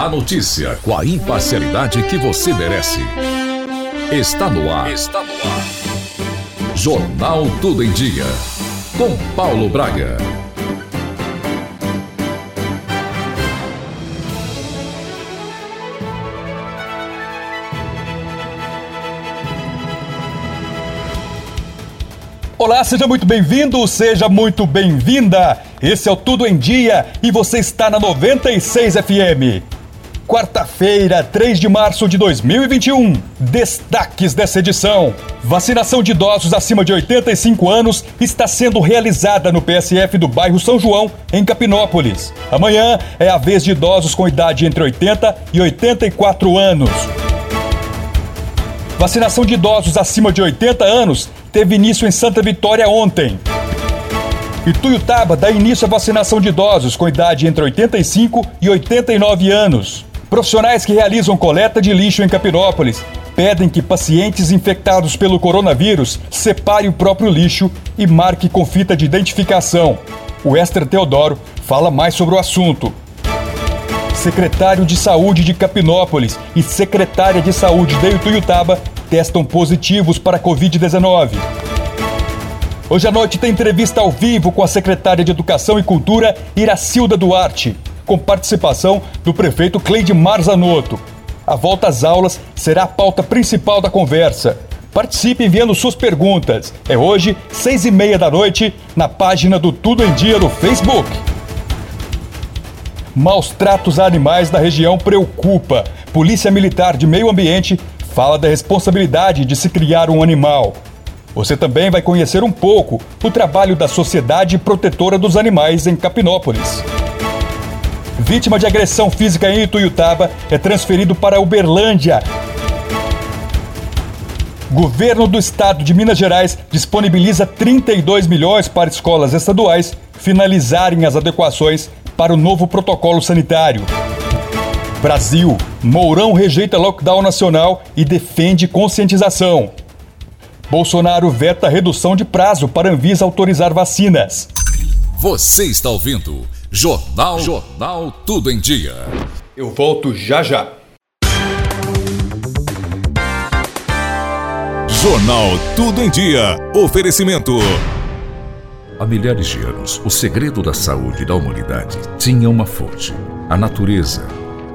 A notícia com a imparcialidade que você merece. Está no ar. Está no ar. Jornal Tudo em Dia. Com Paulo Braga. Olá, seja muito bem-vindo, seja muito bem-vinda. Esse é o Tudo em Dia e você está na 96 FM. Quarta-feira, 3 de março de 2021. Destaques dessa edição: Vacinação de idosos acima de 85 anos está sendo realizada no PSF do bairro São João, em Capinópolis. Amanhã é a vez de idosos com idade entre 80 e 84 anos. Vacinação de idosos acima de 80 anos teve início em Santa Vitória ontem. Ituiutaba dá início à vacinação de idosos com idade entre 85 e 89 anos. Profissionais que realizam coleta de lixo em Capinópolis pedem que pacientes infectados pelo coronavírus separem o próprio lixo e marque com fita de identificação. O Esther Teodoro fala mais sobre o assunto. Secretário de Saúde de Capinópolis e secretária de Saúde de Ituiutaba testam positivos para a Covid-19. Hoje à noite tem entrevista ao vivo com a secretária de Educação e Cultura, Iracilda Duarte, com participação do prefeito Cleide Marzanotto. A volta às aulas será a pauta principal da conversa. Participe enviando suas perguntas. É hoje, seis e meia da noite, na página do Tudo em Dia no Facebook. Maus tratos a animais da região preocupa. Polícia Militar de Meio Ambiente fala da responsabilidade de se criar um animal. Você também vai conhecer um pouco o trabalho da Sociedade Protetora dos Animais em Capinópolis. Vítima de agressão física em Ituiutaba é transferido para Uberlândia. Governo do Estado de Minas Gerais disponibiliza 32 milhões para escolas estaduais finalizarem as adequações para o novo protocolo sanitário. Brasil. Mourão rejeita lockdown nacional e defende conscientização. Bolsonaro veta redução de prazo para Anvisa autorizar vacinas. Você está ouvindo Jornal Jornal Tudo em Dia. Eu volto já já. Jornal Tudo em Dia. Oferecimento. Há milhares de anos, o segredo da saúde da humanidade tinha uma fonte: a natureza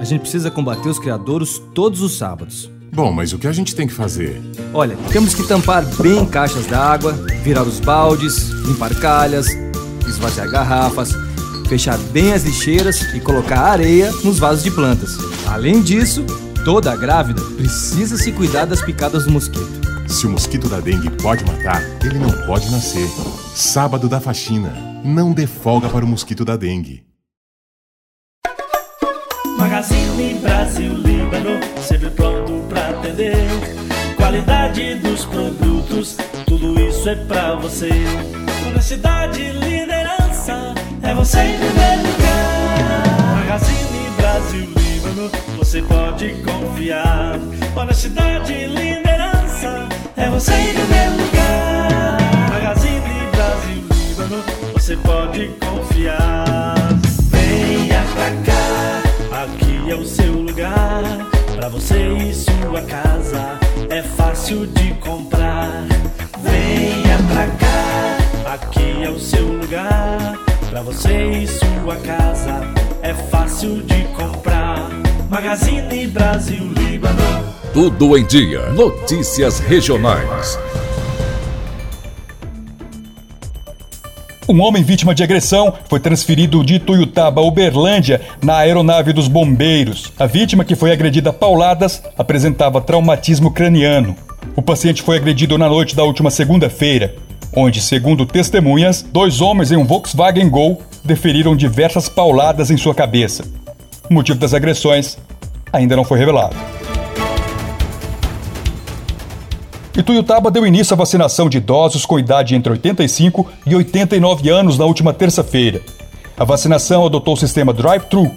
a gente precisa combater os criadouros todos os sábados. Bom, mas o que a gente tem que fazer? Olha, temos que tampar bem caixas d'água, virar os baldes, limpar calhas, esvaziar garrafas, fechar bem as lixeiras e colocar areia nos vasos de plantas. Além disso, toda grávida precisa se cuidar das picadas do mosquito. Se o mosquito da dengue pode matar, ele não pode nascer. Sábado da faxina. Não dê folga para o mosquito da dengue. Magazine Brasil Líbano, sempre pronto pra atender. Qualidade dos produtos, tudo isso é pra você. Honestidade, liderança, é você em primeiro lugar. Magazine Brasil Líbano, você pode confiar. Honestidade, liderança, é você em primeiro lugar. Magazine Brasil Líbano, você pode confiar. Venha pra cá. É o seu lugar, para você e sua casa. É fácil de comprar. Venha pra cá. Aqui é o seu lugar, para você e sua casa. É fácil de comprar. Magazine Brasil Líbano. Tudo em dia. Notícias regionais. Um homem vítima de agressão foi transferido de Ituiutaba a Uberlândia na aeronave dos bombeiros. A vítima, que foi agredida a pauladas, apresentava traumatismo craniano. O paciente foi agredido na noite da última segunda-feira, onde, segundo testemunhas, dois homens em um Volkswagen Gol deferiram diversas pauladas em sua cabeça. O motivo das agressões ainda não foi revelado. Ituiutaba deu início à vacinação de idosos com idade entre 85 e 89 anos na última terça-feira. A vacinação adotou o sistema drive-thru.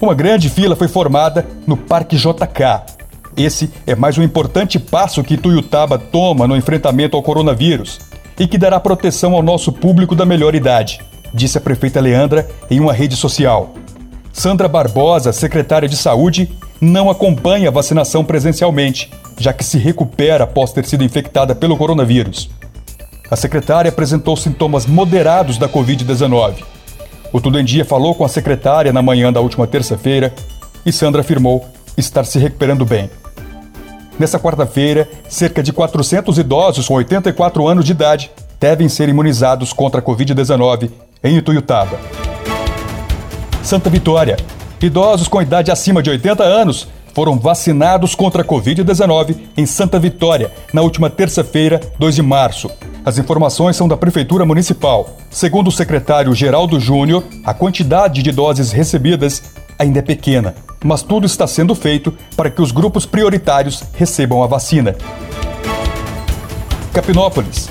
Uma grande fila foi formada no Parque JK. Esse é mais um importante passo que Ituiutaba toma no enfrentamento ao coronavírus e que dará proteção ao nosso público da melhor idade, disse a prefeita Leandra em uma rede social. Sandra Barbosa, secretária de Saúde, não acompanha a vacinação presencialmente, já que se recupera após ter sido infectada pelo coronavírus. A secretária apresentou sintomas moderados da Covid-19. O Tudo em Dia falou com a secretária na manhã da última terça-feira e Sandra afirmou estar se recuperando bem. Nessa quarta-feira, cerca de 400 idosos com 84 anos de idade devem ser imunizados contra a Covid-19 em Ituiutaba. Santa Vitória. Idosos com idade acima de 80 anos foram vacinados contra a Covid-19 em Santa Vitória na última terça-feira, 2 de março. As informações são da Prefeitura Municipal. Segundo o secretário Geraldo Júnior, a quantidade de doses recebidas ainda é pequena, mas tudo está sendo feito para que os grupos prioritários recebam a vacina. Capinópolis.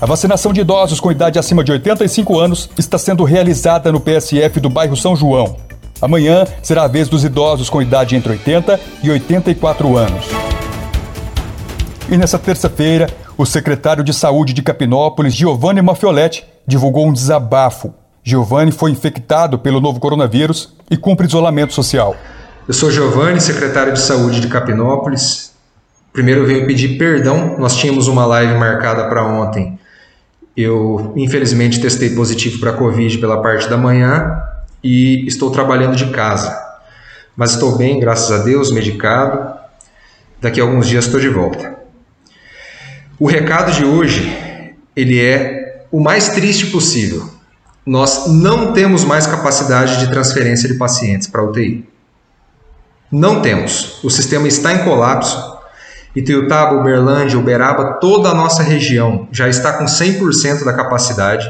A vacinação de idosos com idade acima de 85 anos está sendo realizada no PSF do bairro São João. Amanhã será a vez dos idosos com idade entre 80 e 84 anos. E nessa terça-feira, o secretário de Saúde de Capinópolis, Giovanni Mafioletti, divulgou um desabafo. Giovanni foi infectado pelo novo coronavírus e cumpre isolamento social. Eu sou Giovanni, secretário de Saúde de Capinópolis. Primeiro eu venho pedir perdão, nós tínhamos uma live marcada para ontem eu, infelizmente, testei positivo para Covid pela parte da manhã e estou trabalhando de casa. Mas estou bem, graças a Deus, medicado. Daqui a alguns dias estou de volta. O recado de hoje, ele é o mais triste possível. Nós não temos mais capacidade de transferência de pacientes para UTI. Não temos. O sistema está em colapso Ituiutaba, Uberlândia, Uberaba, toda a nossa região já está com 100% da capacidade.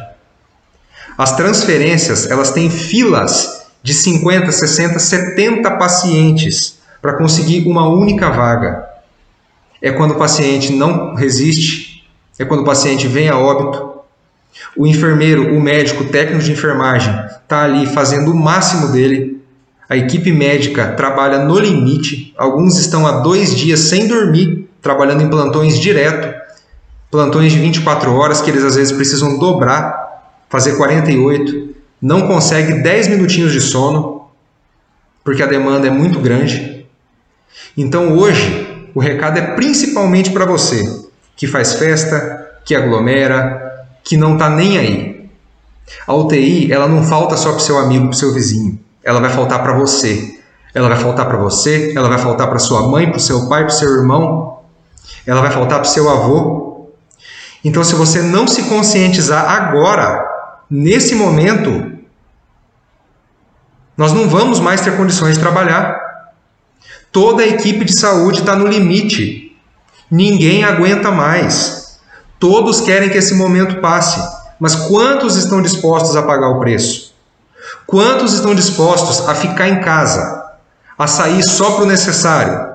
As transferências, elas têm filas de 50, 60, 70 pacientes para conseguir uma única vaga. É quando o paciente não resiste, é quando o paciente vem a óbito. O enfermeiro, o médico, o técnico de enfermagem está ali fazendo o máximo dele a equipe médica trabalha no limite, alguns estão há dois dias sem dormir, trabalhando em plantões direto, plantões de 24 horas que eles às vezes precisam dobrar, fazer 48, não consegue 10 minutinhos de sono, porque a demanda é muito grande. Então hoje, o recado é principalmente para você que faz festa, que aglomera, que não está nem aí. A UTI ela não falta só para seu amigo, para seu vizinho ela vai faltar para você. Ela vai faltar para você, ela vai faltar para sua mãe, para seu pai, para seu irmão, ela vai faltar para seu avô. Então, se você não se conscientizar agora, nesse momento, nós não vamos mais ter condições de trabalhar. Toda a equipe de saúde está no limite. Ninguém aguenta mais. Todos querem que esse momento passe, mas quantos estão dispostos a pagar o preço? Quantos estão dispostos a ficar em casa, a sair só para o necessário?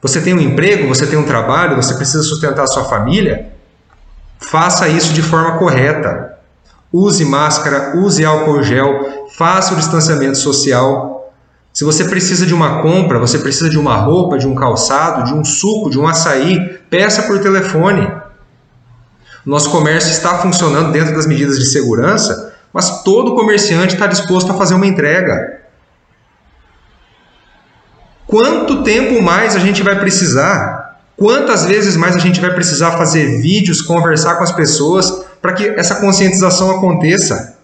Você tem um emprego, você tem um trabalho, você precisa sustentar sua família? Faça isso de forma correta. Use máscara, use álcool gel, faça o distanciamento social. Se você precisa de uma compra, você precisa de uma roupa, de um calçado, de um suco, de um açaí, peça por telefone. Nosso comércio está funcionando dentro das medidas de segurança, mas todo comerciante está disposto a fazer uma entrega. Quanto tempo mais a gente vai precisar? Quantas vezes mais a gente vai precisar fazer vídeos, conversar com as pessoas para que essa conscientização aconteça?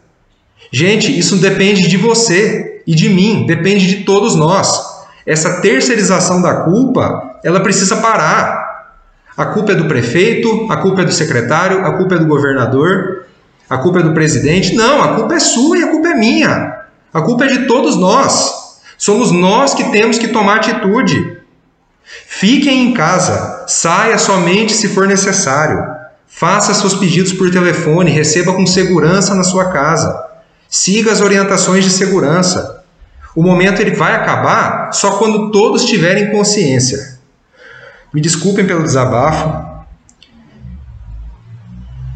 Gente, isso depende de você e de mim, depende de todos nós. Essa terceirização da culpa, ela precisa parar. A culpa é do prefeito, a culpa é do secretário, a culpa é do governador, a culpa é do presidente. Não, a culpa é sua e a culpa é minha. A culpa é de todos nós. Somos nós que temos que tomar atitude. Fiquem em casa, saia somente se for necessário. Faça seus pedidos por telefone, receba com segurança na sua casa. Siga as orientações de segurança. O momento ele vai acabar só quando todos tiverem consciência. Me desculpem pelo desabafo.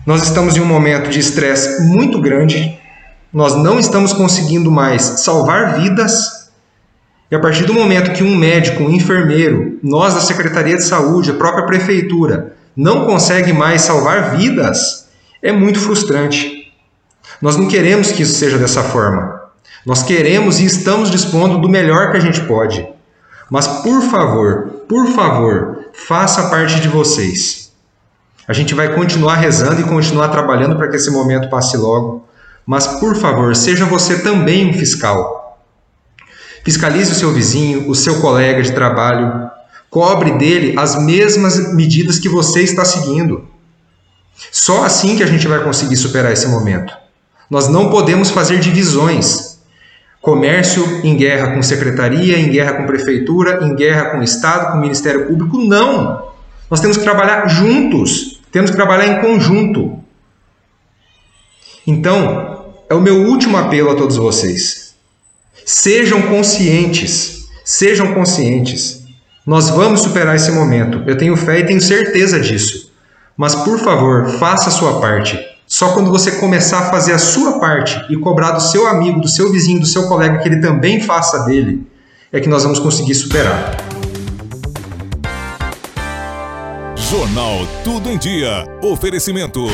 Nós estamos em um momento de estresse muito grande. Nós não estamos conseguindo mais salvar vidas. E a partir do momento que um médico, um enfermeiro, nós da Secretaria de Saúde, a própria prefeitura, não consegue mais salvar vidas, é muito frustrante. Nós não queremos que isso seja dessa forma. Nós queremos e estamos dispondo do melhor que a gente pode. Mas por favor, por favor, faça parte de vocês. A gente vai continuar rezando e continuar trabalhando para que esse momento passe logo. Mas por favor, seja você também um fiscal. Fiscalize o seu vizinho, o seu colega de trabalho. Cobre dele as mesmas medidas que você está seguindo. Só assim que a gente vai conseguir superar esse momento. Nós não podemos fazer divisões. Comércio em guerra com secretaria, em guerra com prefeitura, em guerra com Estado, com Ministério Público. Não! Nós temos que trabalhar juntos, temos que trabalhar em conjunto. Então, é o meu último apelo a todos vocês. Sejam conscientes, sejam conscientes. Nós vamos superar esse momento. Eu tenho fé e tenho certeza disso. Mas, por favor, faça a sua parte. Só quando você começar a fazer a sua parte e cobrar do seu amigo, do seu vizinho, do seu colega que ele também faça dele, é que nós vamos conseguir superar. Jornal Tudo em Dia. Oferecimento.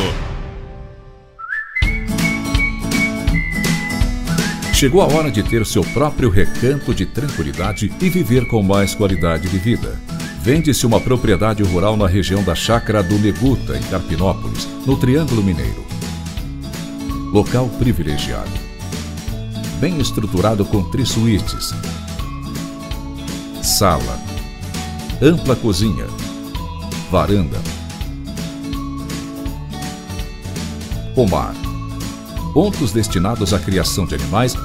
Chegou a hora de ter seu próprio recanto de tranquilidade e viver com mais qualidade de vida. Vende-se uma propriedade rural na região da Chácara do Neguta, em Carpinópolis, no Triângulo Mineiro. Local privilegiado. Bem estruturado com três suítes. Sala. Ampla cozinha. Varanda. Pomar. Pontos destinados à criação de animais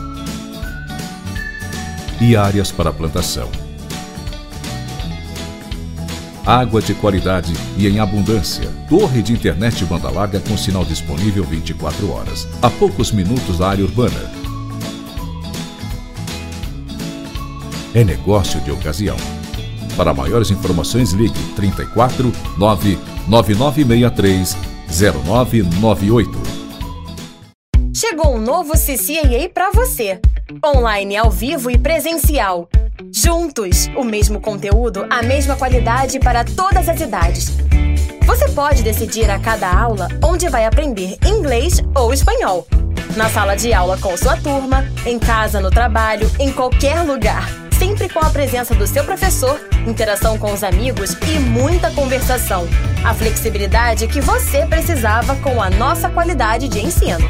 e áreas para plantação água de qualidade e em abundância, torre de internet banda larga com sinal disponível 24 horas, a poucos minutos da área urbana. É negócio de ocasião. Para maiores informações, ligue 34 99963 0998. Chegou um novo CCAA para você. Online ao vivo e presencial Juntos, o mesmo conteúdo, a mesma qualidade para todas as idades. Você pode decidir a cada aula onde vai aprender inglês ou espanhol. Na sala de aula com sua turma, em casa, no trabalho, em qualquer lugar. Sempre com a presença do seu professor, interação com os amigos e muita conversação. A flexibilidade que você precisava com a nossa qualidade de ensino.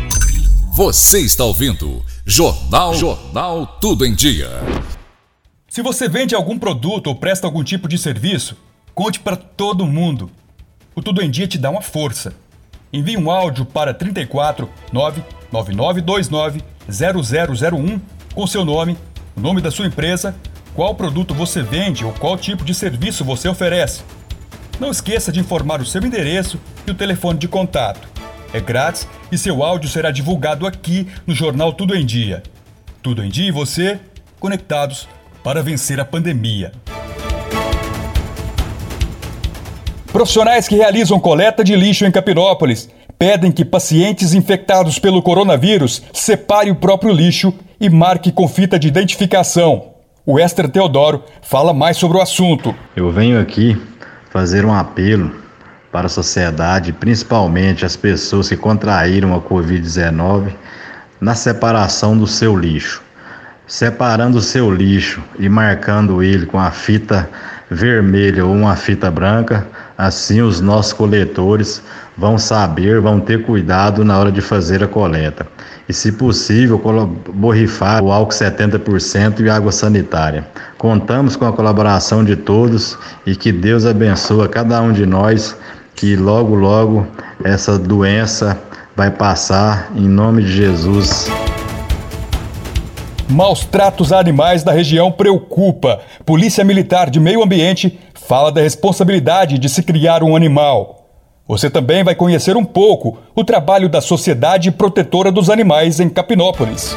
Você está ouvindo Jornal Jornal Tudo em Dia. Se você vende algum produto ou presta algum tipo de serviço, conte para todo mundo. O Tudo em Dia te dá uma força. Envie um áudio para 34 99929 0001 com seu nome, o nome da sua empresa, qual produto você vende ou qual tipo de serviço você oferece. Não esqueça de informar o seu endereço e o telefone de contato. É grátis e seu áudio será divulgado aqui no jornal Tudo em Dia. Tudo em Dia e você conectados para vencer a pandemia. Profissionais que realizam coleta de lixo em Capinópolis pedem que pacientes infectados pelo coronavírus separem o próprio lixo e marque com fita de identificação. O Esther Teodoro fala mais sobre o assunto. Eu venho aqui fazer um apelo para a sociedade, principalmente as pessoas que contraíram a Covid-19, na separação do seu lixo separando o seu lixo e marcando ele com a fita vermelha ou uma fita branca, assim os nossos coletores vão saber, vão ter cuidado na hora de fazer a coleta. E, se possível, borrifar o álcool 70% e água sanitária. Contamos com a colaboração de todos e que Deus abençoe cada um de nós, que logo, logo essa doença vai passar, em nome de Jesus. Maus tratos a animais da região preocupa. Polícia Militar de Meio Ambiente fala da responsabilidade de se criar um animal. Você também vai conhecer um pouco o trabalho da Sociedade Protetora dos Animais em Capinópolis.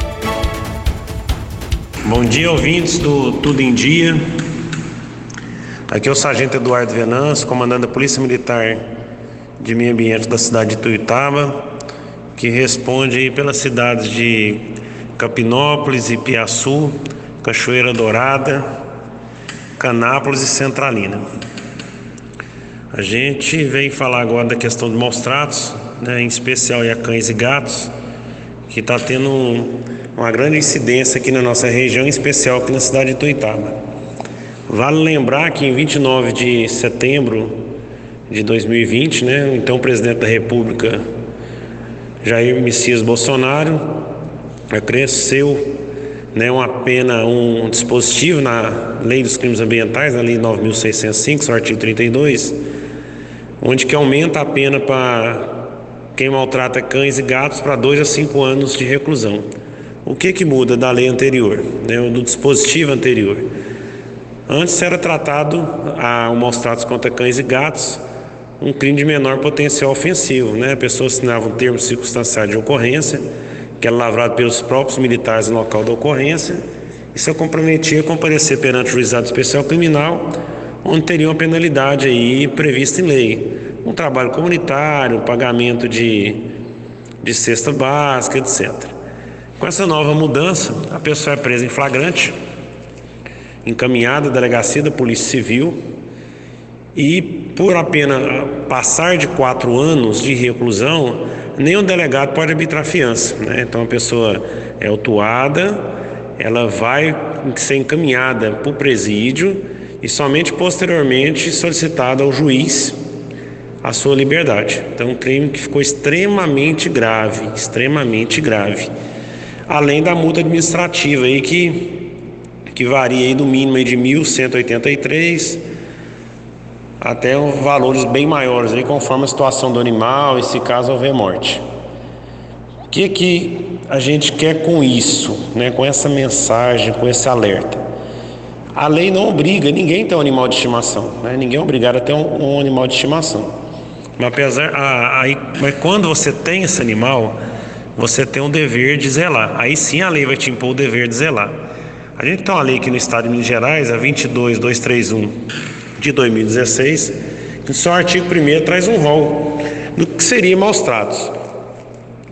Bom dia, ouvintes do Tudo em Dia. Aqui é o Sargento Eduardo Venâncio, comandante da Polícia Militar de Meio Ambiente da cidade de Tuiutaba, que responde pelas cidades de Capinópolis, Ipiaçu, Cachoeira Dourada, Canápolis e Centralina. A gente vem falar agora da questão de maus tratos, né, em especial a cães e gatos, que está tendo um, uma grande incidência aqui na nossa região, em especial aqui na cidade de Tuitaba. Vale lembrar que em 29 de setembro de 2020, né, então o presidente da República, Jair Messias Bolsonaro, acresceu né, uma pena, um dispositivo na Lei dos Crimes Ambientais, na Lei 9.605, seu artigo 32, onde que aumenta a pena para quem maltrata cães e gatos para 2 a 5 anos de reclusão. O que que muda da lei anterior, né, do dispositivo anterior? Antes era tratado a, o maus tratos contra cães e gatos um crime de menor potencial ofensivo, né? A pessoa assinava um termo circunstancial de ocorrência, que era lavrado pelos próprios militares no local da ocorrência, e se comprometia a comparecer perante o juizado especial criminal onde teria uma penalidade aí prevista em lei. Um trabalho comunitário, pagamento de, de cesta básica, etc. Com essa nova mudança, a pessoa é presa em flagrante, encaminhada à delegacia da Polícia Civil e por apenas passar de quatro anos de reclusão, nenhum delegado pode arbitrar fiança. Né? Então a pessoa é autuada, ela vai ser encaminhada para o presídio e somente posteriormente solicitada ao juiz a sua liberdade. Então, um crime que ficou extremamente grave, extremamente grave. Além da multa administrativa aí que, que varia aí do mínimo de 1.183 até valores bem maiores aí conforme a situação do animal e se caso houver morte. O que que a gente quer com isso, né? Com essa mensagem, com esse alerta? A lei não obriga ninguém a ter um animal de estimação, né? ninguém é obrigado a ter um, um animal de estimação. Mas, apesar, a, a, mas quando você tem esse animal, você tem um dever de zelar. Aí sim a lei vai te impor o dever de zelar. A gente tem uma lei aqui no estado de Minas Gerais, a 22231 de 2016, que seu artigo 1 traz um rol do que seria maus tratos.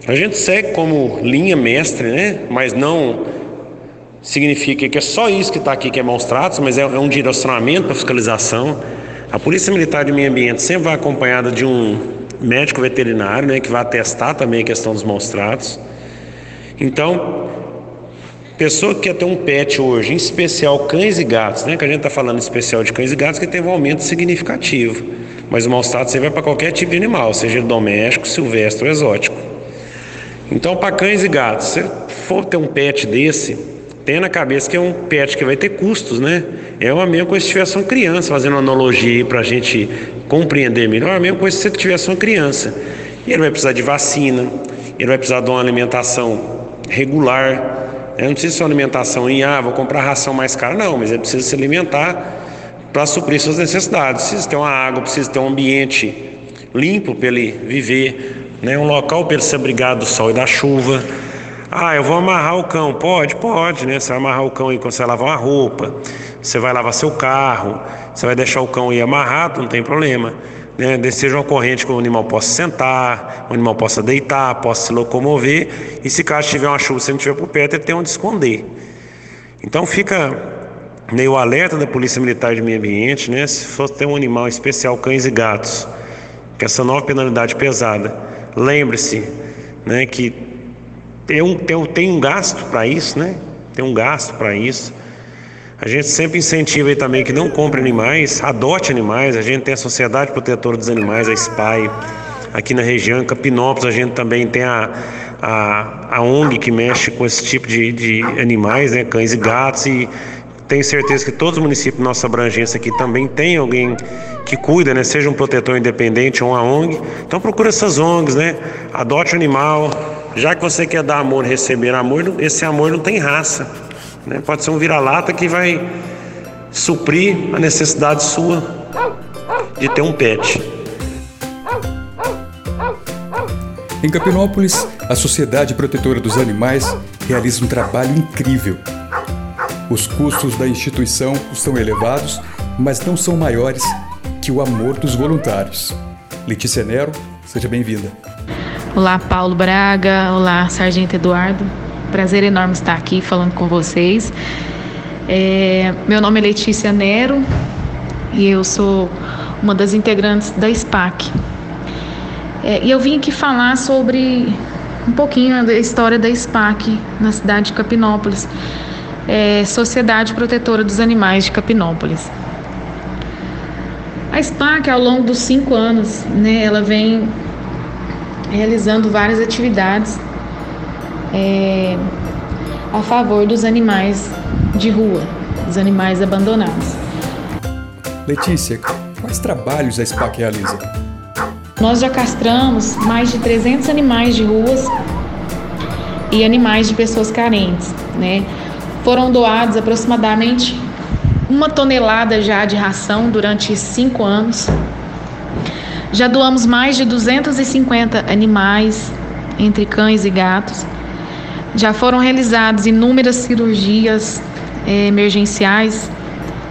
A gente segue como linha mestre, né? mas não significa que é só isso que está aqui que é maus tratos, mas é, é um direcionamento para fiscalização. A Polícia Militar de Meio Ambiente sempre vai acompanhada de um médico veterinário, né, que vai atestar também a questão dos maus tratos. Então, pessoa que quer ter um pet hoje, em especial cães e gatos, né, que a gente está falando em especial de cães e gatos, que teve um aumento significativo. Mas o maus tratos vai para qualquer tipo de animal, seja doméstico, silvestre ou exótico. Então, para cães e gatos, se for ter um pet desse, tenha na cabeça que é um pet que vai ter custos, né? É uma mesma coisa se tivesse uma criança, fazendo uma analogia para a gente compreender melhor, é a mesma coisa se você tivesse uma criança. E ele vai precisar de vacina, ele vai precisar de uma alimentação regular. Eu não precisa ser uma alimentação em, ah, vou comprar ração mais cara, não, mas ele precisa se alimentar para suprir suas necessidades. Precisa ter uma água, precisa ter um ambiente limpo para ele viver, né? um local para ele se abrigar do sol e da chuva ah, eu vou amarrar o cão. Pode, pode, né? Você vai amarrar o cão aí quando você lavar uma roupa, você vai lavar seu carro, você vai deixar o cão aí amarrado, não tem problema. Né? Seja uma corrente que o animal possa sentar, o animal possa deitar, possa se locomover, e se caso tiver uma chuva, se não tiver por perto, ele tem onde esconder. Então fica meio alerta da Polícia Militar de Meio Ambiente, né? Se fosse ter um animal especial, cães e gatos, que essa nova penalidade pesada. Lembre-se, né, que tem um, tem, tem um gasto para isso, né? Tem um gasto para isso. A gente sempre incentiva aí também que não compre animais, adote animais. A gente tem a Sociedade Protetora dos Animais, a SPAI, aqui na região, em Capinópolis, a gente também tem a, a, a ONG que mexe com esse tipo de, de animais, né? Cães e gatos. E tenho certeza que todos os municípios nossa abrangência aqui também tem alguém que cuida, né? Seja um protetor independente ou uma ONG. Então procura essas ONGs, né? Adote um animal já que você quer dar amor e receber amor, esse amor não tem raça. Né? Pode ser um vira-lata que vai suprir a necessidade sua de ter um pet. Em Capinópolis, a Sociedade Protetora dos Animais realiza um trabalho incrível. Os custos da instituição são elevados mas não são maiores que o amor dos voluntários. Letícia Nero, seja bem-vinda. Olá, Paulo Braga. Olá, Sargento Eduardo. Prazer enorme estar aqui falando com vocês. É, meu nome é Letícia Nero e eu sou uma das integrantes da SPAC. É, e eu vim aqui falar sobre um pouquinho da história da SPAC na cidade de Capinópolis, é, Sociedade Protetora dos Animais de Capinópolis. A SPAC, ao longo dos cinco anos, né, ela vem realizando várias atividades é, a favor dos animais de rua, dos animais abandonados. Letícia, quais trabalhos a SPAC realiza? Nós já castramos mais de 300 animais de ruas e animais de pessoas carentes, né? Foram doados aproximadamente uma tonelada já de ração durante cinco anos. Já doamos mais de 250 animais, entre cães e gatos. Já foram realizadas inúmeras cirurgias eh, emergenciais,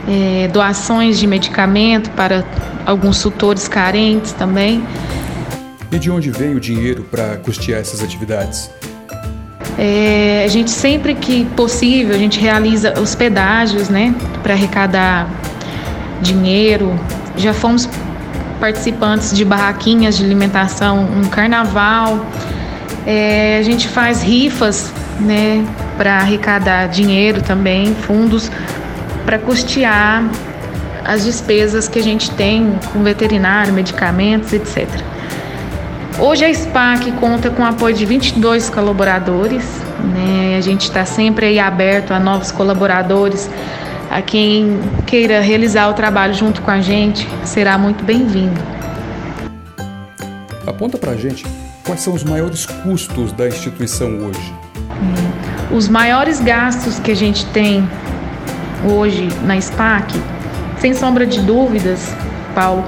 eh, doações de medicamento para alguns tutores carentes também. E de onde vem o dinheiro para custear essas atividades? É, a gente sempre que possível a gente realiza os pedágios, né, para arrecadar dinheiro. Já fomos participantes de barraquinhas de alimentação, um carnaval. É, a gente faz rifas, né, para arrecadar dinheiro também, fundos para custear as despesas que a gente tem com veterinário, medicamentos, etc. Hoje a SPAC conta com o apoio de 22 colaboradores, né? A gente está sempre aí aberto a novos colaboradores, a quem queira realizar o trabalho junto com a gente, será muito bem-vindo. Aponta para a gente quais são os maiores custos da instituição hoje. Os maiores gastos que a gente tem hoje na SPAC, sem sombra de dúvidas, Paulo,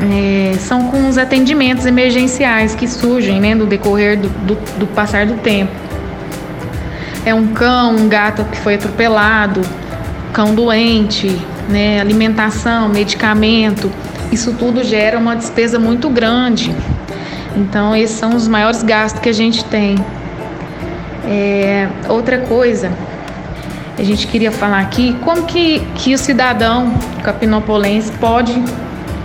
é, são com os atendimentos emergenciais que surgem né, no decorrer do, do, do passar do tempo. É um cão, um gato que foi atropelado, cão doente, né, alimentação, medicamento, isso tudo gera uma despesa muito grande. Então, esses são os maiores gastos que a gente tem. É, outra coisa, a gente queria falar aqui, como que, que o cidadão capinopolense pode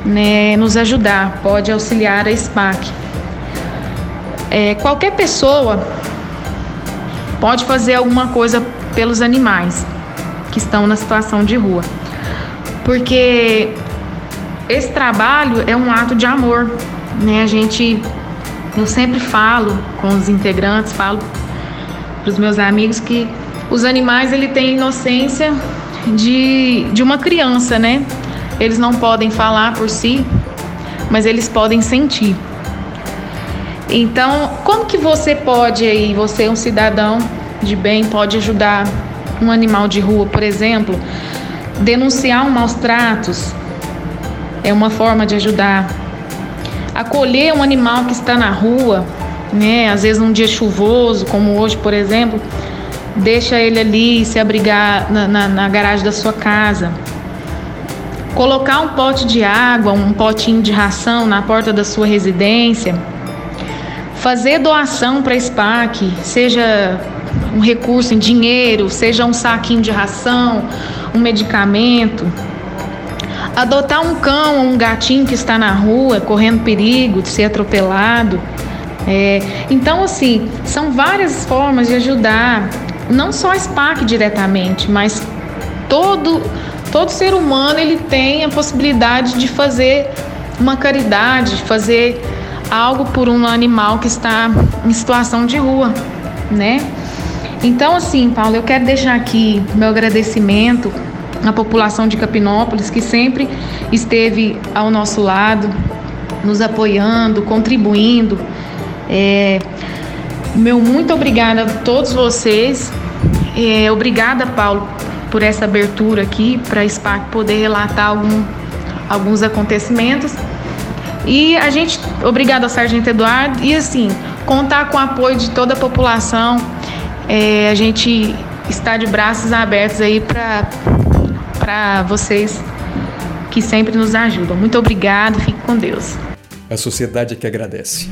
né, nos ajudar, pode auxiliar a SPAC. É, qualquer pessoa pode fazer alguma coisa pelos animais que estão na situação de rua, porque esse trabalho é um ato de amor, né? A gente, eu sempre falo com os integrantes, falo para os meus amigos que os animais ele têm inocência de, de uma criança, né? Eles não podem falar por si, mas eles podem sentir. Então, como que você pode aí, você é um cidadão de bem, pode ajudar um animal de rua, por exemplo, denunciar um maus tratos é uma forma de ajudar. Acolher um animal que está na rua, né? Às vezes num dia chuvoso, como hoje, por exemplo, deixa ele ali se abrigar na, na, na garagem da sua casa colocar um pote de água, um potinho de ração na porta da sua residência, fazer doação para a SPAC, seja um recurso em dinheiro, seja um saquinho de ração, um medicamento. Adotar um cão ou um gatinho que está na rua correndo perigo de ser atropelado. É, então, assim, são várias formas de ajudar, não só a SPAC diretamente, mas todo todo ser humano ele tem a possibilidade de fazer uma caridade, de fazer algo por um animal que está em situação de rua, né? Então, assim, Paulo, eu quero deixar aqui meu agradecimento à população de Capinópolis que sempre esteve ao nosso lado, nos apoiando, contribuindo. É, meu muito obrigada a todos vocês. É, obrigada, Paulo, por essa abertura aqui para a SPAC poder relatar algum, alguns acontecimentos. E a gente, obrigado ao Sargento Eduardo, e assim, contar com o apoio de toda a população. É, a gente está de braços abertos aí para vocês que sempre nos ajudam. Muito obrigado, fique com Deus. A sociedade é que agradece.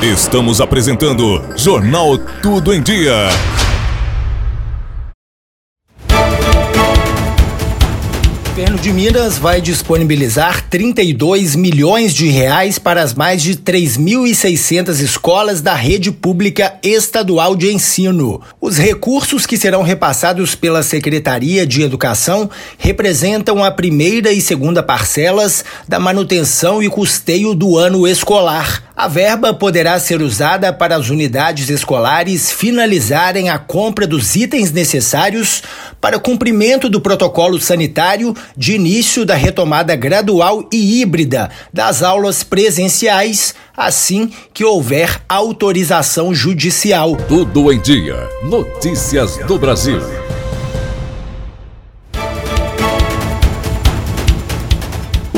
Estamos apresentando Jornal Tudo em Dia. Governo de Minas vai disponibilizar 32 milhões de reais para as mais de 3.600 escolas da rede pública estadual de ensino. Os recursos que serão repassados pela Secretaria de Educação representam a primeira e segunda parcelas da manutenção e custeio do ano escolar. A verba poderá ser usada para as unidades escolares finalizarem a compra dos itens necessários para cumprimento do protocolo sanitário de início da retomada gradual e híbrida das aulas presenciais, assim que houver autorização judicial. Tudo em dia. Notícias do Brasil.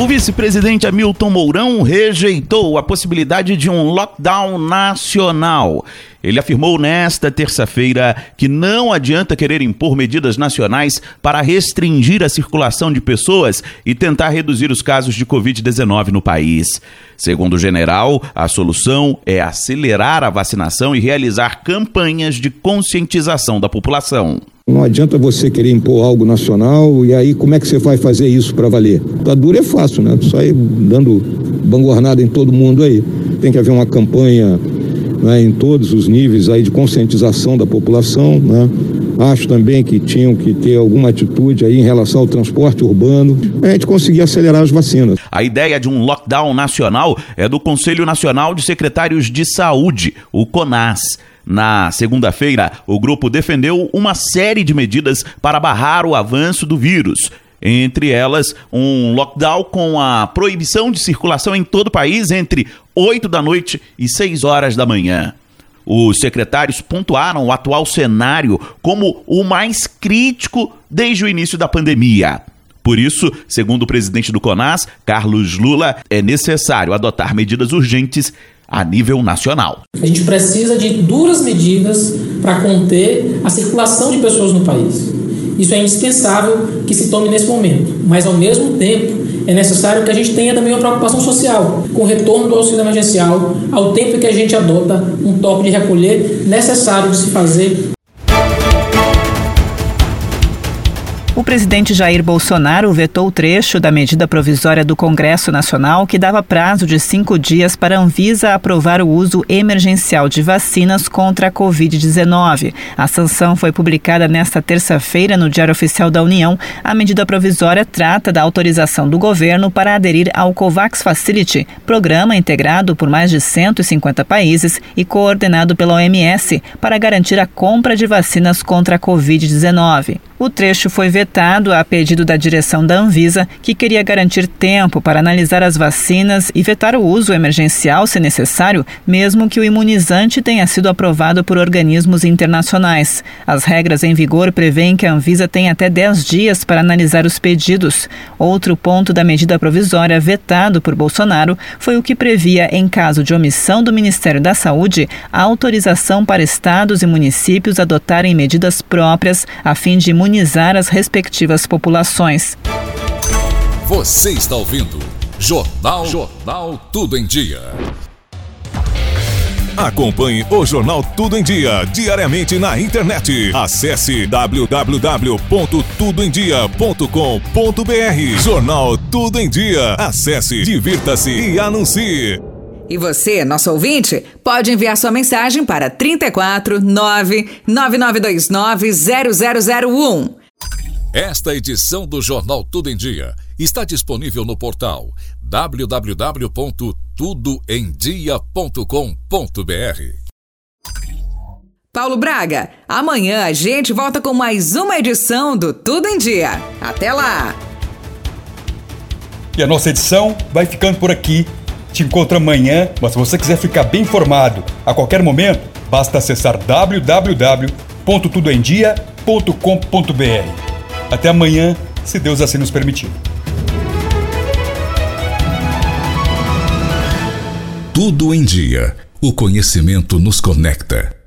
O vice-presidente Hamilton Mourão rejeitou a possibilidade de um lockdown nacional. Ele afirmou nesta terça-feira que não adianta querer impor medidas nacionais para restringir a circulação de pessoas e tentar reduzir os casos de Covid-19 no país. Segundo o general, a solução é acelerar a vacinação e realizar campanhas de conscientização da população. Não adianta você querer impor algo nacional e aí como é que você vai fazer isso para valer? Tá duro é fácil, né? Sair dando bangornada em todo mundo aí. Tem que haver uma campanha né, em todos os níveis aí de conscientização da população, né? Acho também que tinham que ter alguma atitude aí em relação ao transporte urbano, a gente conseguir acelerar as vacinas. A ideia de um lockdown nacional é do Conselho Nacional de Secretários de Saúde, o CONAS. Na segunda-feira, o grupo defendeu uma série de medidas para barrar o avanço do vírus. Entre elas, um lockdown com a proibição de circulação em todo o país entre 8 da noite e 6 horas da manhã. Os secretários pontuaram o atual cenário como o mais crítico desde o início da pandemia. Por isso, segundo o presidente do CONAS, Carlos Lula, é necessário adotar medidas urgentes a nível nacional. A gente precisa de duras medidas para conter a circulação de pessoas no país. Isso é indispensável que se tome nesse momento, mas ao mesmo tempo é necessário que a gente tenha também uma preocupação social com o retorno do auxílio emergencial, ao tempo que a gente adota um toque de recolher necessário de se fazer O presidente Jair Bolsonaro vetou o trecho da medida provisória do Congresso Nacional que dava prazo de cinco dias para a Anvisa aprovar o uso emergencial de vacinas contra a Covid-19. A sanção foi publicada nesta terça-feira no Diário Oficial da União. A medida provisória trata da autorização do governo para aderir ao COVAX Facility, programa integrado por mais de 150 países e coordenado pela OMS para garantir a compra de vacinas contra a Covid-19. O trecho foi vetado a pedido da direção da Anvisa, que queria garantir tempo para analisar as vacinas e vetar o uso emergencial, se necessário, mesmo que o imunizante tenha sido aprovado por organismos internacionais. As regras em vigor prevêem que a Anvisa tem até 10 dias para analisar os pedidos. Outro ponto da medida provisória vetado por Bolsonaro foi o que previa, em caso de omissão do Ministério da Saúde, a autorização para estados e municípios adotarem medidas próprias a fim de imunizar as respectivas populações. Você está ouvindo Jornal Jornal Tudo em Dia. Acompanhe o Jornal Tudo em Dia diariamente na internet. Acesse www.tudoemdia.com.br. Jornal Tudo em Dia. Acesse, divirta-se e anuncie. E você, nosso ouvinte, pode enviar sua mensagem para 34 99929 0001. Esta edição do Jornal Tudo em Dia está disponível no portal www.tudoemdia.com.br. Paulo Braga, amanhã a gente volta com mais uma edição do Tudo em Dia. Até lá! E a nossa edição vai ficando por aqui. Te encontro amanhã, mas se você quiser ficar bem informado a qualquer momento, basta acessar www.tudoemdia.com.br. Até amanhã, se Deus assim nos permitir. Tudo em dia. O conhecimento nos conecta.